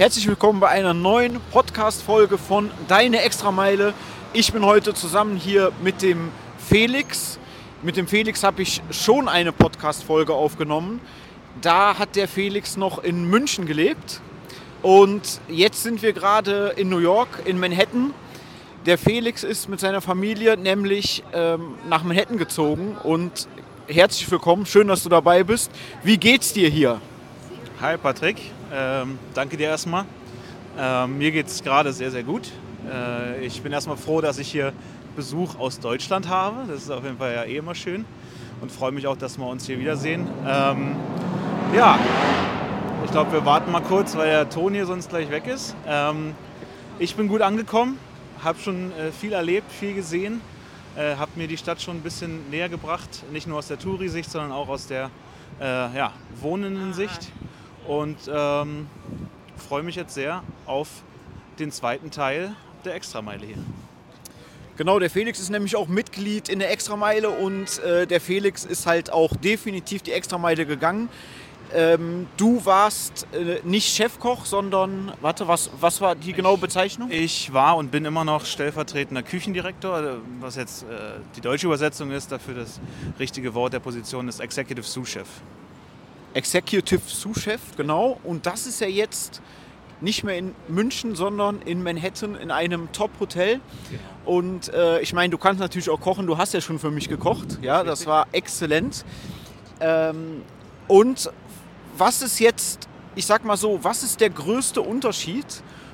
Herzlich willkommen bei einer neuen Podcast-Folge von Deine Extrameile. Ich bin heute zusammen hier mit dem Felix. Mit dem Felix habe ich schon eine Podcast-Folge aufgenommen. Da hat der Felix noch in München gelebt. Und jetzt sind wir gerade in New York, in Manhattan. Der Felix ist mit seiner Familie nämlich ähm, nach Manhattan gezogen. Und herzlich willkommen, schön, dass du dabei bist. Wie geht's dir hier? Hi Patrick, ähm, danke dir erstmal. Ähm, mir geht es gerade sehr, sehr gut. Äh, ich bin erstmal froh, dass ich hier Besuch aus Deutschland habe. Das ist auf jeden Fall ja eh immer schön und freue mich auch, dass wir uns hier wiedersehen. Ähm, ja, ich glaube, wir warten mal kurz, weil der Ton hier sonst gleich weg ist. Ähm, ich bin gut angekommen, habe schon äh, viel erlebt, viel gesehen, äh, habe mir die Stadt schon ein bisschen näher gebracht, nicht nur aus der Touri-Sicht, sondern auch aus der äh, ja, wohnenden Sicht und ähm, freue mich jetzt sehr auf den zweiten Teil der Extrameile hier. Genau, der Felix ist nämlich auch Mitglied in der Extrameile und äh, der Felix ist halt auch definitiv die Extrameile gegangen. Ähm, du warst äh, nicht Chefkoch, sondern, warte, was, was war die genaue Bezeichnung? Ich war und bin immer noch stellvertretender Küchendirektor, also was jetzt äh, die deutsche Übersetzung ist, dafür das richtige Wort der Position ist Executive Sous-Chef. Executive Sous-Chef, genau. Und das ist ja jetzt nicht mehr in München, sondern in Manhattan in einem Top-Hotel. Genau. Und äh, ich meine, du kannst natürlich auch kochen. Du hast ja schon für mich gekocht. Ja, das war exzellent. Ähm, und was ist jetzt, ich sag mal so, was ist der größte Unterschied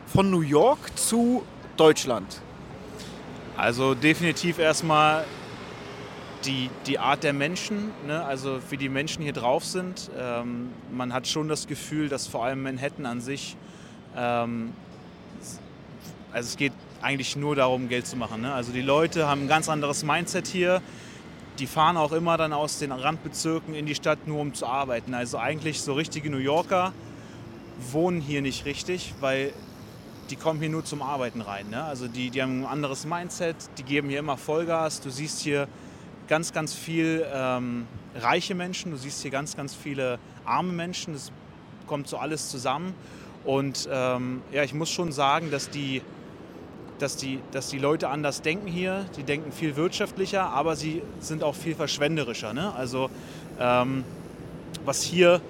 von New York zu Deutschland? Also definitiv erstmal die, die Art der Menschen, ne? also wie die Menschen hier drauf sind. Ähm, man hat schon das Gefühl, dass vor allem Manhattan an sich, ähm, also es geht eigentlich nur darum, Geld zu machen. Ne? Also die Leute haben ein ganz anderes Mindset hier. Die fahren auch immer dann aus den Randbezirken in die Stadt nur um zu arbeiten. Also eigentlich so richtige New Yorker wohnen hier nicht richtig, weil die kommen hier nur zum Arbeiten rein. Ne? Also die, die haben ein anderes Mindset, die geben hier immer Vollgas. Du siehst hier ganz, ganz viel ähm, reiche Menschen, du siehst hier ganz, ganz viele arme Menschen, es kommt so alles zusammen. Und ähm, ja, ich muss schon sagen, dass die, dass, die, dass die Leute anders denken hier. Die denken viel wirtschaftlicher, aber sie sind auch viel verschwenderischer. Ne? Also ähm, was hier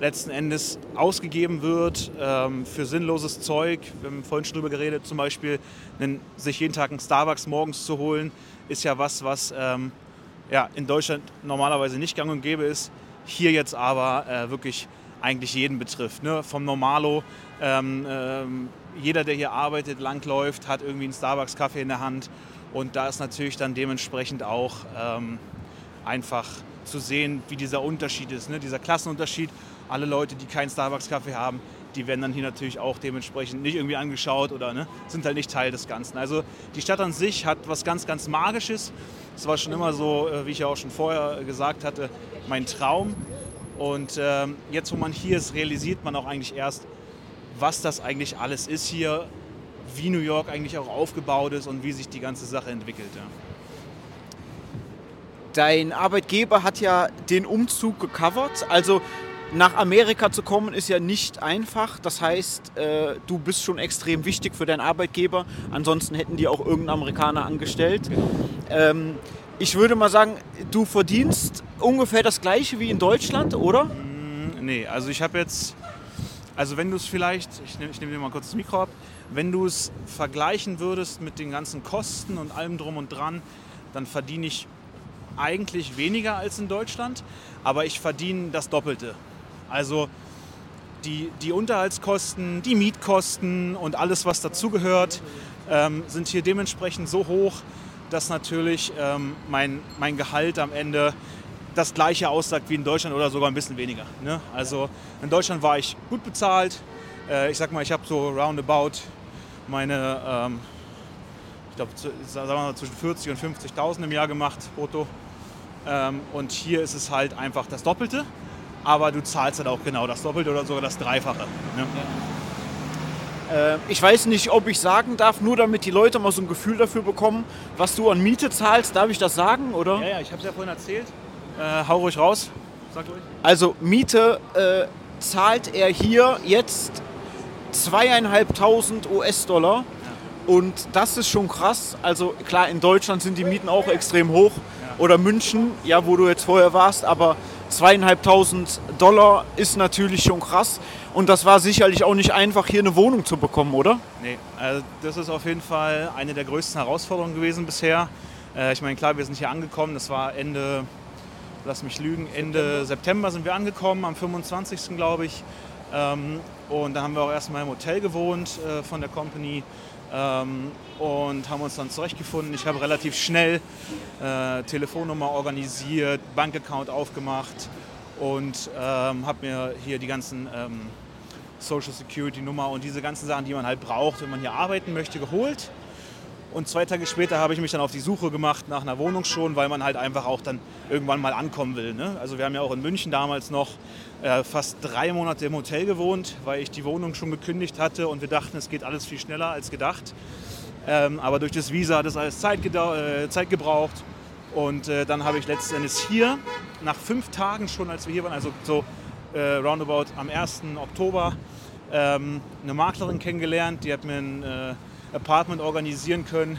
letzten Endes ausgegeben wird ähm, für sinnloses Zeug. Wir haben vorhin schon drüber geredet, zum Beispiel einen, sich jeden Tag einen Starbucks morgens zu holen, ist ja was, was ähm, ja, in Deutschland normalerweise nicht gang und gäbe ist, hier jetzt aber äh, wirklich eigentlich jeden betrifft. Ne? Vom Normalo, ähm, ähm, jeder, der hier arbeitet, langläuft, hat irgendwie einen Starbucks-Kaffee in der Hand. Und da ist natürlich dann dementsprechend auch ähm, einfach zu sehen, wie dieser Unterschied ist, ne? dieser Klassenunterschied. Alle Leute, die keinen Starbucks-Kaffee haben, die werden dann hier natürlich auch dementsprechend nicht irgendwie angeschaut oder ne, sind halt nicht Teil des Ganzen. Also die Stadt an sich hat was ganz, ganz Magisches. Es war schon immer so, äh, wie ich ja auch schon vorher gesagt hatte, mein Traum. Und ähm, jetzt, wo man hier ist, realisiert man auch eigentlich erst, was das eigentlich alles ist hier, wie New York eigentlich auch aufgebaut ist und wie sich die ganze Sache entwickelt. Ja. Dein Arbeitgeber hat ja den Umzug gecovert. Also nach Amerika zu kommen ist ja nicht einfach. Das heißt, äh, du bist schon extrem wichtig für deinen Arbeitgeber. Ansonsten hätten die auch irgendeinen Amerikaner angestellt. Ähm, ich würde mal sagen, du verdienst ungefähr das gleiche wie in Deutschland, oder? Mm, nee, also ich habe jetzt, also wenn du es vielleicht, ich nehme nehm dir mal kurz das Mikro ab, wenn du es vergleichen würdest mit den ganzen Kosten und allem drum und dran, dann verdiene ich eigentlich weniger als in Deutschland, aber ich verdiene das Doppelte. Also die, die Unterhaltskosten, die Mietkosten und alles, was dazugehört, ähm, sind hier dementsprechend so hoch, dass natürlich ähm, mein, mein Gehalt am Ende das gleiche aussagt wie in Deutschland oder sogar ein bisschen weniger. Ne? Also in Deutschland war ich gut bezahlt. Äh, ich sag mal, ich habe so roundabout meine, ähm, ich glaube, zwischen 40 und 50.000 im Jahr gemacht, brutto. Ähm, und hier ist es halt einfach das Doppelte aber du zahlst halt auch genau das Doppelte oder sogar das Dreifache. Ne? Ja. Äh, ich weiß nicht, ob ich sagen darf, nur damit die Leute mal so ein Gefühl dafür bekommen, was du an Miete zahlst. Darf ich das sagen, oder? Ja, ja, ich habe es ja vorhin erzählt. Äh, hau ruhig raus. Sag ruhig. Also Miete äh, zahlt er hier jetzt zweieinhalbtausend US-Dollar. Und das ist schon krass. Also klar, in Deutschland sind die Mieten auch extrem hoch. Oder München, ja, wo du jetzt vorher warst. Aber zweieinhalbtausend Dollar ist natürlich schon krass. Und das war sicherlich auch nicht einfach, hier eine Wohnung zu bekommen, oder? Nee, also das ist auf jeden Fall eine der größten Herausforderungen gewesen bisher. Äh, ich meine, klar, wir sind hier angekommen. Das war Ende, lass mich lügen, Ende September sind wir angekommen, am 25. glaube ich. Ähm, und dann haben wir auch erstmal im Hotel gewohnt äh, von der Company ähm, und haben uns dann zurechtgefunden. Ich habe relativ schnell äh, Telefonnummer organisiert, Bankaccount aufgemacht und ähm, habe mir hier die ganzen ähm, Social Security Nummer und diese ganzen Sachen, die man halt braucht, wenn man hier arbeiten möchte, geholt. Und zwei Tage später habe ich mich dann auf die Suche gemacht nach einer Wohnung schon, weil man halt einfach auch dann irgendwann mal ankommen will. Ne? Also wir haben ja auch in München damals noch äh, fast drei Monate im Hotel gewohnt, weil ich die Wohnung schon gekündigt hatte und wir dachten, es geht alles viel schneller als gedacht. Ähm, aber durch das Visa hat es alles Zeit, äh, Zeit gebraucht. Und äh, dann habe ich letztendlich hier, nach fünf Tagen schon, als wir hier waren, also so äh, roundabout am 1. Oktober, ähm, eine Maklerin kennengelernt, die hat mir ein äh, Apartment organisieren können.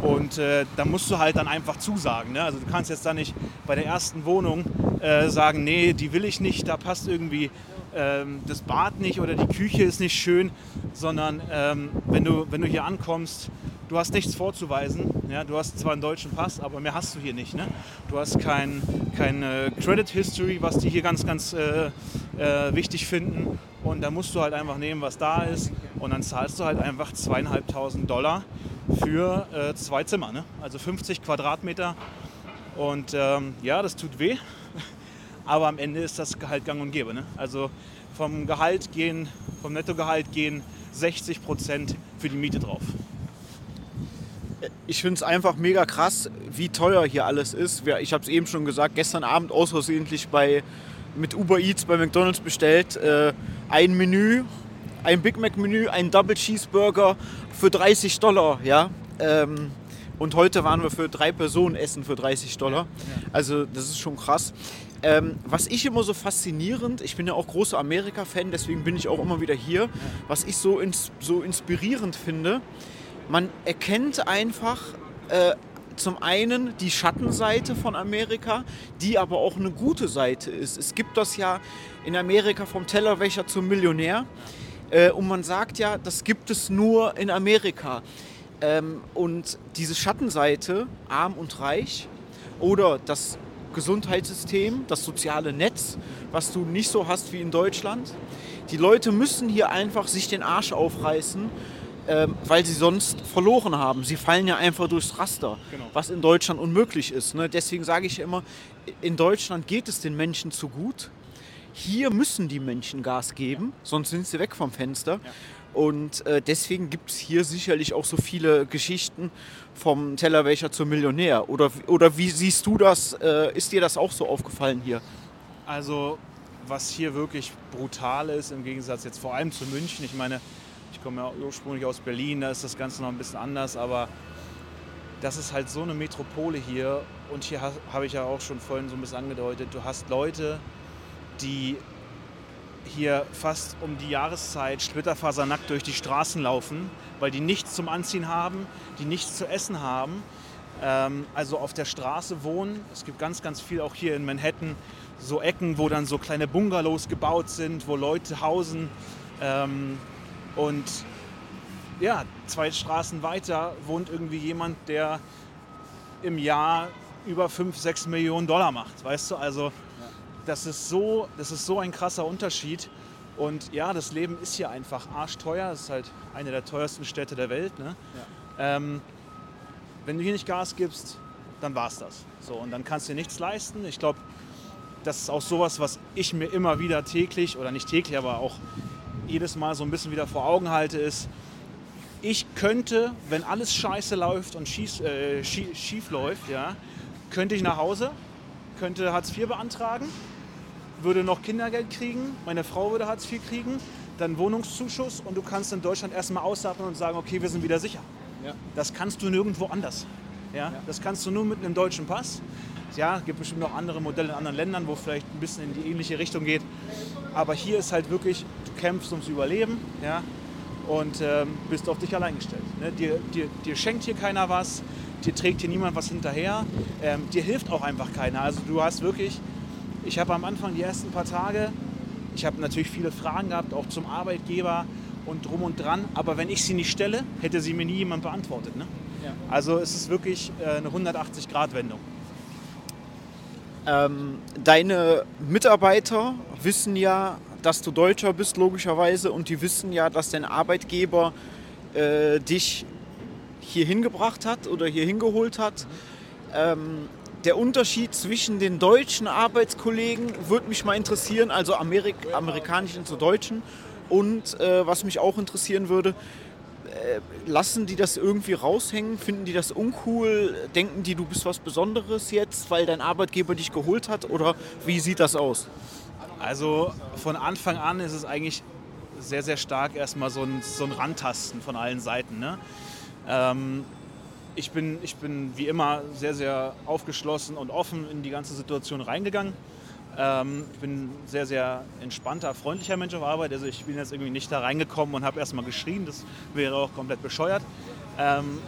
Und äh, da musst du halt dann einfach zusagen. Ne? Also du kannst jetzt da nicht bei der ersten Wohnung äh, sagen, nee, die will ich nicht, da passt irgendwie ähm, das Bad nicht oder die Küche ist nicht schön, sondern ähm, wenn, du, wenn du hier ankommst, du hast nichts vorzuweisen. Ja? Du hast zwar einen deutschen Pass, aber mehr hast du hier nicht. Ne? Du hast kein, keine Credit History, was die hier ganz, ganz äh, äh, wichtig finden. Und da musst du halt einfach nehmen, was da ist. Und dann zahlst du halt einfach zweieinhalbtausend Dollar für äh, zwei Zimmer. Ne? Also 50 Quadratmeter. Und ähm, ja, das tut weh. Aber am Ende ist das Gehalt gang und gäbe. Ne? Also vom Gehalt gehen, vom Nettogehalt gehen 60 Prozent für die Miete drauf. Ich finde es einfach mega krass, wie teuer hier alles ist. Ich habe es eben schon gesagt, gestern Abend außersehentlich bei, mit Uber Eats bei McDonalds bestellt. Äh, ein Menü ein Big Mac Menü, ein Double Cheeseburger für 30 Dollar, ja. Ähm, und heute waren wir für drei Personen essen für 30 Dollar. Also das ist schon krass. Ähm, was ich immer so faszinierend, ich bin ja auch großer Amerika-Fan, deswegen bin ich auch immer wieder hier, was ich so, ins, so inspirierend finde, man erkennt einfach äh, zum einen die Schattenseite von Amerika, die aber auch eine gute Seite ist. Es gibt das ja in Amerika vom Tellerwäscher zum Millionär. Äh, und man sagt ja, das gibt es nur in Amerika. Ähm, und diese Schattenseite, arm und reich, oder das Gesundheitssystem, das soziale Netz, was du nicht so hast wie in Deutschland. Die Leute müssen hier einfach sich den Arsch aufreißen, ähm, weil sie sonst verloren haben. Sie fallen ja einfach durchs Raster, genau. was in Deutschland unmöglich ist. Ne? Deswegen sage ich immer, in Deutschland geht es den Menschen zu gut hier müssen die Menschen Gas geben, sonst sind sie weg vom Fenster. Ja. Und äh, deswegen gibt es hier sicherlich auch so viele Geschichten vom Tellerwäscher zum Millionär. Oder, oder wie siehst du das? Äh, ist dir das auch so aufgefallen hier? Also, was hier wirklich brutal ist, im Gegensatz jetzt vor allem zu München. Ich meine, ich komme ja ursprünglich aus Berlin, da ist das Ganze noch ein bisschen anders, aber das ist halt so eine Metropole hier. Und hier habe ich ja auch schon vorhin so ein bisschen angedeutet, du hast Leute, die hier fast um die Jahreszeit splitterfasernackt durch die Straßen laufen, weil die nichts zum Anziehen haben, die nichts zu essen haben, ähm, also auf der Straße wohnen. Es gibt ganz, ganz viel auch hier in Manhattan, so Ecken, wo dann so kleine Bungalows gebaut sind, wo Leute hausen. Ähm, und ja, zwei Straßen weiter wohnt irgendwie jemand, der im Jahr über 5, 6 Millionen Dollar macht, weißt du? Also das ist so, das ist so ein krasser Unterschied. Und ja, das Leben ist hier einfach arschteuer. Es ist halt eine der teuersten Städte der Welt. Ne? Ja. Ähm, wenn du hier nicht Gas gibst, dann war es das. So, und dann kannst du dir nichts leisten. Ich glaube, das ist auch sowas, was ich mir immer wieder täglich, oder nicht täglich, aber auch jedes Mal so ein bisschen wieder vor Augen halte, ist, ich könnte, wenn alles scheiße läuft und schief, äh, schief, schief läuft, ja, könnte ich nach Hause, könnte Hartz IV beantragen würde noch Kindergeld kriegen, meine Frau würde Hartz IV kriegen, dann Wohnungszuschuss und du kannst in Deutschland erstmal ausatmen und sagen, okay, wir sind wieder sicher. Ja. Das kannst du nirgendwo anders. Ja? ja? Das kannst du nur mit einem deutschen Pass. Ja, es gibt bestimmt noch andere Modelle in anderen Ländern, wo vielleicht ein bisschen in die ähnliche Richtung geht. Aber hier ist halt wirklich, du kämpfst ums Überleben. Ja? und ähm, bist auf dich allein gestellt. Ne? Dir, dir, dir schenkt hier keiner was, dir trägt hier niemand was hinterher, ähm, dir hilft auch einfach keiner. Also du hast wirklich, ich habe am Anfang die ersten paar Tage, ich habe natürlich viele Fragen gehabt, auch zum Arbeitgeber und drum und dran, aber wenn ich sie nicht stelle, hätte sie mir nie jemand beantwortet. Ne? Also es ist wirklich äh, eine 180-Grad-Wendung. Ähm, deine Mitarbeiter wissen ja, dass du Deutscher bist, logischerweise, und die wissen ja, dass dein Arbeitgeber äh, dich hier hingebracht hat oder hier hingeholt hat. Ähm, der Unterschied zwischen den deutschen Arbeitskollegen würde mich mal interessieren, also Amerik amerikanischen zu deutschen. Und äh, was mich auch interessieren würde, lassen die das irgendwie raushängen? Finden die das uncool? Denken die, du bist was Besonderes jetzt, weil dein Arbeitgeber dich geholt hat? Oder wie sieht das aus? Also von Anfang an ist es eigentlich sehr, sehr stark erstmal so ein, so ein Rantasten von allen Seiten. Ne? Ähm, ich, bin, ich bin wie immer sehr, sehr aufgeschlossen und offen in die ganze Situation reingegangen. Ähm, ich bin ein sehr, sehr entspannter, freundlicher Mensch auf Arbeit. Also ich bin jetzt irgendwie nicht da reingekommen und habe erstmal geschrien. Das wäre auch komplett bescheuert. Ähm,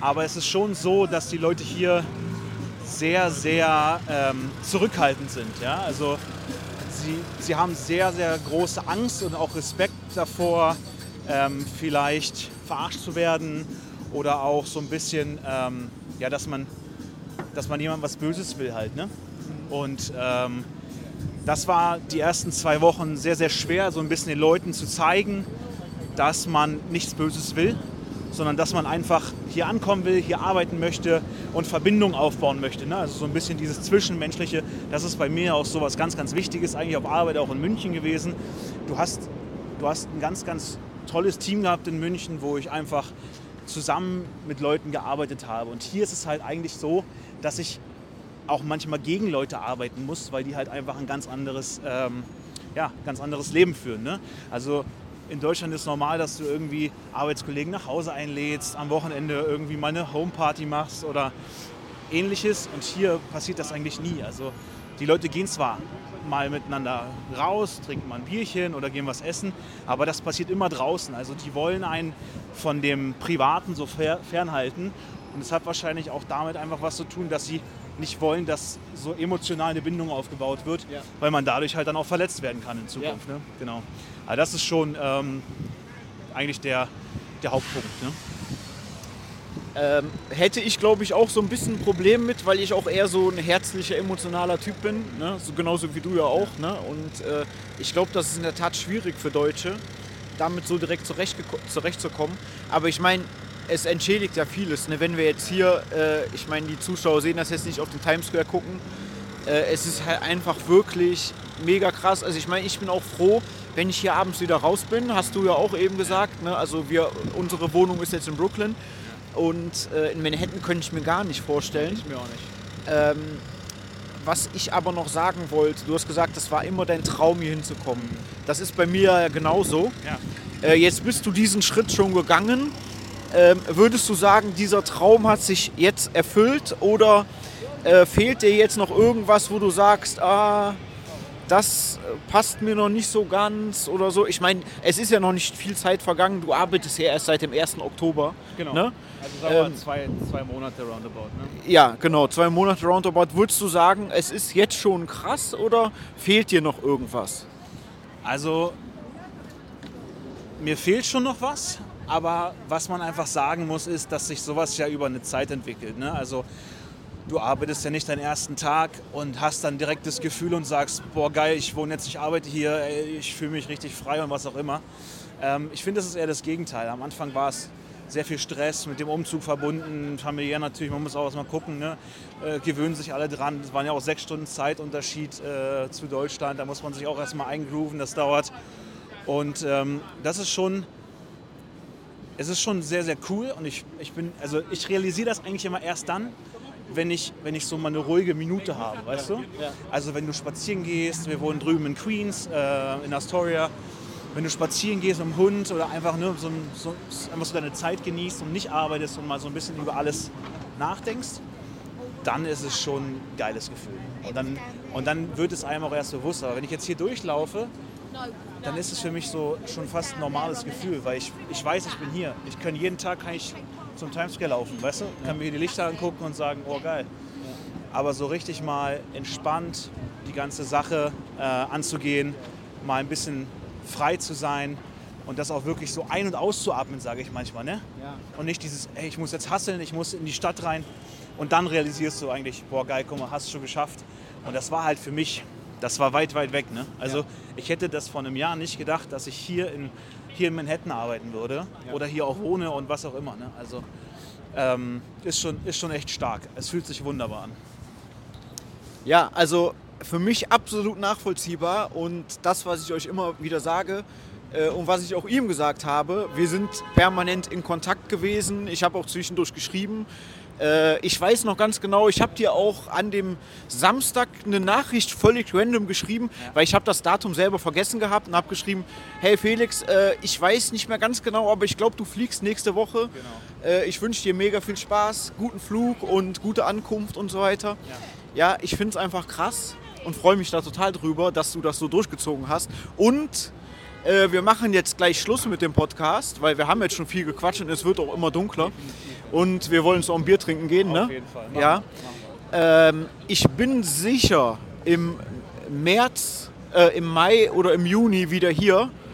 aber es ist schon so, dass die Leute hier sehr, sehr ähm, zurückhaltend sind. Ja? Also sie, sie haben sehr, sehr große Angst und auch Respekt davor, ähm, vielleicht verarscht zu werden oder auch so ein bisschen, ähm, ja, dass man, dass man jemandem was Böses will halt. Ne? Und ähm, das war die ersten zwei Wochen sehr, sehr schwer, so ein bisschen den Leuten zu zeigen, dass man nichts Böses will, sondern dass man einfach hier ankommen will, hier arbeiten möchte und Verbindungen aufbauen möchte. Ne? Also so ein bisschen dieses Zwischenmenschliche, das ist bei mir auch so was ganz, ganz Wichtiges, eigentlich auf Arbeit auch in München gewesen. Du hast, du hast ein ganz, ganz tolles Team gehabt in München, wo ich einfach zusammen mit Leuten gearbeitet habe. Und hier ist es halt eigentlich so, dass ich auch manchmal gegen Leute arbeiten muss, weil die halt einfach ein ganz anderes, ähm, ja, ganz anderes Leben führen. Ne? Also in Deutschland ist normal, dass du irgendwie Arbeitskollegen nach Hause einlädst, am Wochenende irgendwie mal eine Homeparty machst oder ähnliches. Und hier passiert das eigentlich nie. Also die Leute gehen zwar mal miteinander raus, trinken mal ein Bierchen oder gehen was essen, aber das passiert immer draußen. Also die wollen einen von dem Privaten so fernhalten. Und es hat wahrscheinlich auch damit einfach was zu tun, dass sie nicht wollen, dass so emotional eine Bindung aufgebaut wird, ja. weil man dadurch halt dann auch verletzt werden kann in Zukunft. Ja. Ne? Genau. Aber das ist schon ähm, eigentlich der, der Hauptpunkt. Ne? Ähm, hätte ich, glaube ich, auch so ein bisschen ein Problem mit, weil ich auch eher so ein herzlicher, emotionaler Typ bin. Ne? So, genauso wie du ja auch. Ne? Und äh, ich glaube, das ist in der Tat schwierig für Deutsche, damit so direkt zurecht, zurechtzukommen. Aber ich meine, es entschädigt ja vieles. Ne? Wenn wir jetzt hier, äh, ich meine, die Zuschauer sehen das jetzt nicht auf den Times Square gucken, äh, es ist halt einfach wirklich mega krass. Also ich meine, ich bin auch froh, wenn ich hier abends wieder raus bin, hast du ja auch eben gesagt. Ne? Also wir, unsere Wohnung ist jetzt in Brooklyn und äh, in Manhattan könnte ich mir gar nicht vorstellen. Ich mir auch nicht. Ähm, was ich aber noch sagen wollte, du hast gesagt, das war immer dein Traum, hier hinzukommen. Das ist bei mir genauso. Ja. Äh, jetzt bist du diesen Schritt schon gegangen ähm, würdest du sagen, dieser Traum hat sich jetzt erfüllt oder äh, fehlt dir jetzt noch irgendwas, wo du sagst, ah, das passt mir noch nicht so ganz oder so. Ich meine, es ist ja noch nicht viel Zeit vergangen. Du arbeitest ja erst seit dem 1. Oktober. Genau. Ne? Also sagen wir ähm, zwei, zwei Monate roundabout. Ne? Ja, genau, zwei Monate roundabout. Würdest du sagen, es ist jetzt schon krass oder fehlt dir noch irgendwas? Also, mir fehlt schon noch was, aber was man einfach sagen muss, ist, dass sich sowas ja über eine Zeit entwickelt. Ne? Also du arbeitest ja nicht deinen ersten Tag und hast dann direkt das Gefühl und sagst, boah geil, ich wohne jetzt, ich arbeite hier, ich fühle mich richtig frei und was auch immer. Ähm, ich finde, das ist eher das Gegenteil. Am Anfang war es sehr viel Stress mit dem Umzug verbunden, familiär natürlich, man muss auch erstmal gucken, ne? äh, gewöhnen sich alle dran. Es waren ja auch sechs Stunden Zeitunterschied äh, zu Deutschland, da muss man sich auch erstmal eingrooven, das dauert. Und ähm, das ist schon es ist schon sehr, sehr cool und ich, ich bin, also ich realisiere das eigentlich immer erst dann, wenn ich, wenn ich so mal eine ruhige Minute habe, weißt du? Also wenn du spazieren gehst, wir wohnen drüben in Queens, äh, in Astoria, wenn du spazieren gehst mit dem Hund oder einfach nur so, so, einfach so deine Zeit genießt und nicht arbeitest und mal so ein bisschen über alles nachdenkst, dann ist es schon ein geiles Gefühl. Und dann, und dann wird es einem auch erst bewusst. Aber wenn ich jetzt hier durchlaufe dann ist es für mich so schon fast ein normales Gefühl, weil ich, ich weiß, ich bin hier. Ich kann jeden Tag kann ich zum Times Square laufen, weißt du? Kann mir hier die Lichter angucken und sagen, oh geil. Aber so richtig mal entspannt die ganze Sache äh, anzugehen, mal ein bisschen frei zu sein und das auch wirklich so ein- und auszuatmen, sage ich manchmal. Ne? Und nicht dieses, ey, ich muss jetzt hasseln, ich muss in die Stadt rein. Und dann realisierst du eigentlich, boah geil, guck mal, hast du schon geschafft. Und das war halt für mich, das war weit, weit weg. Ne? Also Ja. ich hätte das vor einem Jahr nicht gedacht, dass ich hier in, hier in Manhattan arbeiten würde Ja. oder hier auch wohne und was auch immer. Ne? Also ähm, ist, schon, ist schon echt stark. Es fühlt sich wunderbar an. Ja, also für mich absolut nachvollziehbar und das, was ich euch immer wieder sage äh, und was ich auch ihm gesagt habe, wir sind permanent in Kontakt gewesen. Ich habe auch zwischendurch geschrieben. Äh, ich weiß noch ganz genau, ich habe dir auch an dem Samstag eine Nachricht völlig random geschrieben, weil ich habe das Datum selber vergessen gehabt und habe geschrieben, hey Felix, äh, ich weiß nicht mehr ganz genau, aber ich glaube, du fliegst nächste Woche. Äh, ich wünsche dir mega viel Spaß, guten Flug und gute Ankunft und so weiter. Ja, ich finde es einfach krass und freue mich da total drüber, dass du das so durchgezogen hast. Und äh, wir machen jetzt gleich Schluss mit dem Podcast, weil wir haben jetzt schon viel gequatscht und es wird auch immer dunkler. Und wir wollen so ein Bier trinken gehen, ne? Auf jeden Fall. Machen Ja. Ähm, ich bin sicher im März, äh, im Mai oder im Juni wieder hier